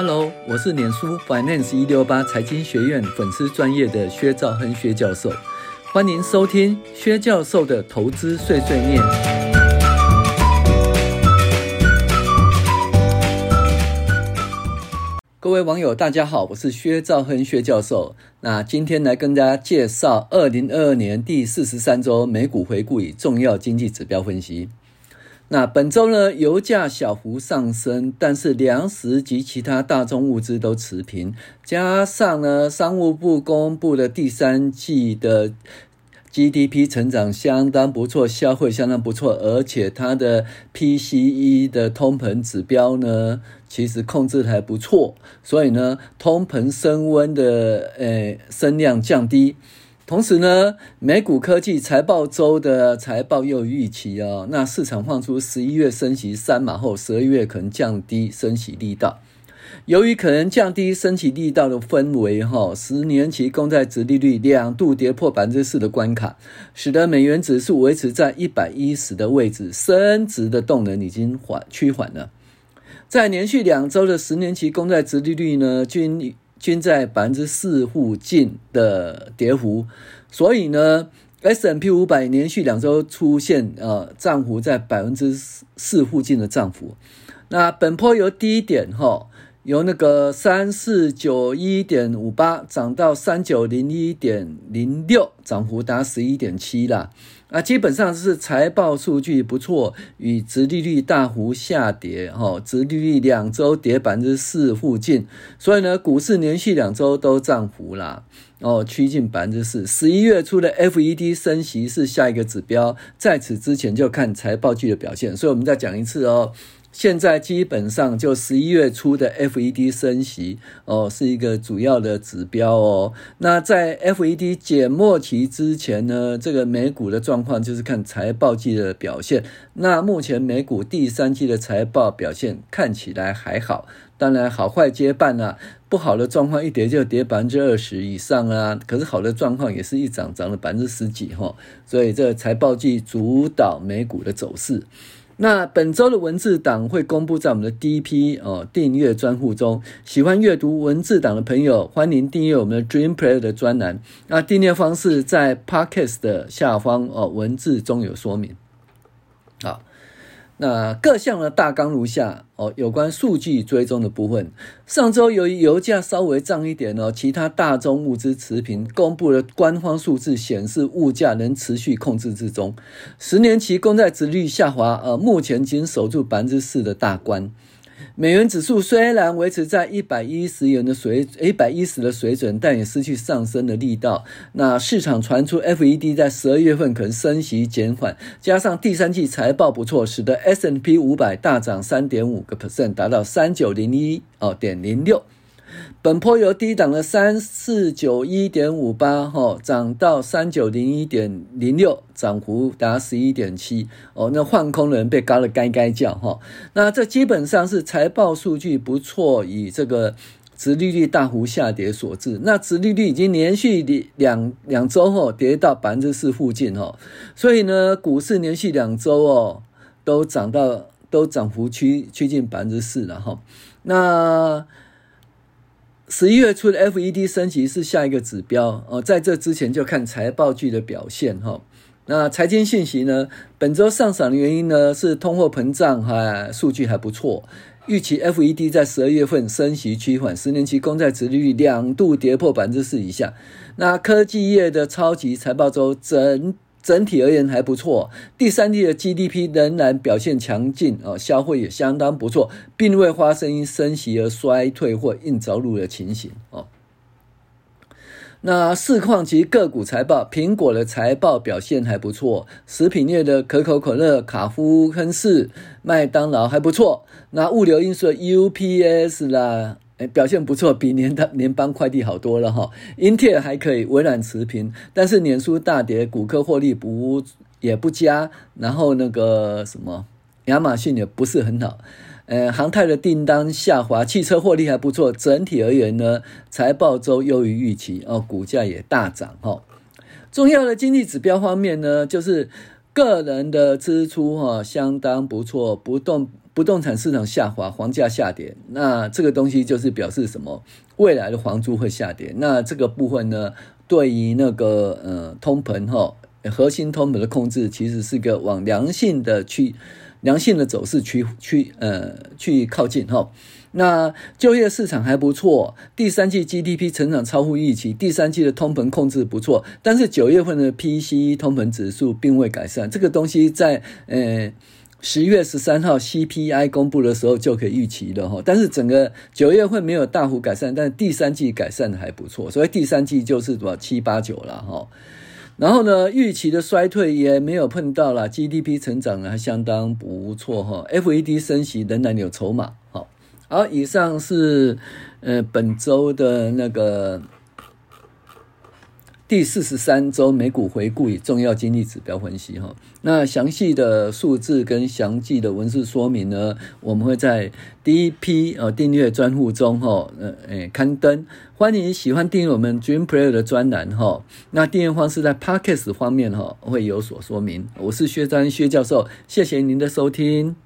Hello，我是脸书 Finance 一六八财经学院粉丝专业的薛兆亨薛教授，欢迎收听薛教授的投资碎碎念。各位网友，大家好，我是薛兆亨薛教授。那今天来跟大家介绍二零二二年第四十三周美股回顾与重要经济指标分析。那本周呢，油价小幅上升，但是粮食及其他大宗物资都持平。加上呢，商务部公布的第三季的 GDP 成长相当不错，消费相当不错，而且它的 PCE 的通膨指标呢，其实控制还不错，所以呢，通膨升温的呃升量降低。同时呢，美股科技财报周的财报又预期哦，那市场放出十一月升息三码后，十二月可能降低升息力道。由于可能降低升息力道的氛围哈，十年期公债殖利率两度跌破百分之四的关卡，使得美元指数维持在一百一十的位置，升值的动能已经缓趋缓了。在连续两周的十年期公债殖利率呢，均均在百分之四附近的跌幅，所以呢，S&P 五百连续两周出现呃涨幅在百分之四附近的涨幅。那本波由低点哈，由那个三四九一点五八涨到三九零一点零六，涨幅达十一点七啦。啊，基本上是财报数据不错，与殖利率大幅下跌，哈，殖利率两周跌百分之四附近，所以呢，股市连续两周都涨幅啦，哦，趋近百分之四。十一月初的 FED 升息是下一个指标，在此之前就看财报季的表现，所以我们再讲一次哦。现在基本上就十一月初的 FED 升息哦，是一个主要的指标哦。那在 FED 减末期之前呢，这个美股的状况就是看财报季的表现。那目前美股第三季的财报表现看起来还好，当然好坏皆半啊。不好的状况一跌就跌百分之二十以上啊，可是好的状况也是一涨涨了百分之十几哈。所以这财报季主导美股的走势。那本周的文字档会公布在我们的第一批哦订阅专户中，喜欢阅读文字档的朋友，欢迎订阅我们的 Dream Player 的专栏。那订阅方式在 Podcast 的下方哦，文字中有说明。好。那各项的大纲如下哦，有关数据追踪的部分。上周由于油价稍微涨一点哦，其他大宗物资持平，公布的官方数字显示物价能持续控制之中。十年期公债值率下滑，呃，目前仅守住百分之四的大关。美元指数虽然维持在一百一十元的水一百一十的水准，但也失去上升的力道。那市场传出 FED 在十二月份可能升息减缓，加上第三季财报不错，使得 S&P 五百大涨三点五个 percent，达到三九零一哦点零六。本坡由低档的三四九一点五八哈涨到三九零一点零六，涨幅达十一点七哦。那换空的人被嘎了该该叫哈。那这基本上是财报数据不错，以这个殖利率大幅下跌所致。那殖利率已经连续两两周后跌到百分之四附近哈，所以呢，股市连续两周哦都涨到都涨幅趋趋近百分之四了哈。那十一月初的 FED 升息是下一个指标哦，在这之前就看财报季的表现哈。那财经信息呢，本周上涨的原因呢是通货膨胀哈数据还不错，预期 FED 在十二月份升息趋缓，十年期公债殖利率两度跌破百分之四以下。那科技业的超级财报周整。整体而言还不错，第三季的 GDP 仍然表现强劲啊，消费也相当不错，并未发生因升息而衰退或硬着陆的情形哦。那市况及个股财报，苹果的财报表现还不错，食品业的可口可乐、卡夫亨氏、麦当劳还不错，那物流运输的 UPS 啦。表现不错，比联邦联邦快递好多了哈。英特尔还可以，微软持平，但是年书大跌，谷歌获利不也不佳，然后那个什么亚马逊也不是很好。呃，航太的订单下滑，汽车获利还不错。整体而言呢，财报周优于预期哦，股价也大涨哈。重要的经济指标方面呢，就是个人的支出哈相当不错，不动。不动产市场下滑，房价下跌，那这个东西就是表示什么？未来的房租会下跌。那这个部分呢，对于那个呃通膨哈，核心通膨的控制，其实是个往良性的去良性的走势去去呃去靠近哈。那就业市场还不错，第三季 GDP 成长超乎预期，第三季的通膨控制不错，但是九月份的 PCE 通膨指数并未改善，这个东西在呃十月十三号 CPI 公布的时候就可以预期了哈，但是整个九月份没有大幅改善，但是第三季改善的还不错，所以第三季就是什么七八九了哈，然后呢，预期的衰退也没有碰到了，GDP 成长还相当不错哈，FED 升息仍然有筹码哈。好，以上是呃本周的那个第四十三周美股回顾与重要经济指标分析哈。那详细的数字跟详细的文字说明呢，我们会在第一批呃订阅专户中哈呃诶刊登。欢迎喜欢订阅我们 Dream Player 的专栏哈。那订阅方式在 Podcast 方面哈会有所说明。我是薛章薛教授，谢谢您的收听。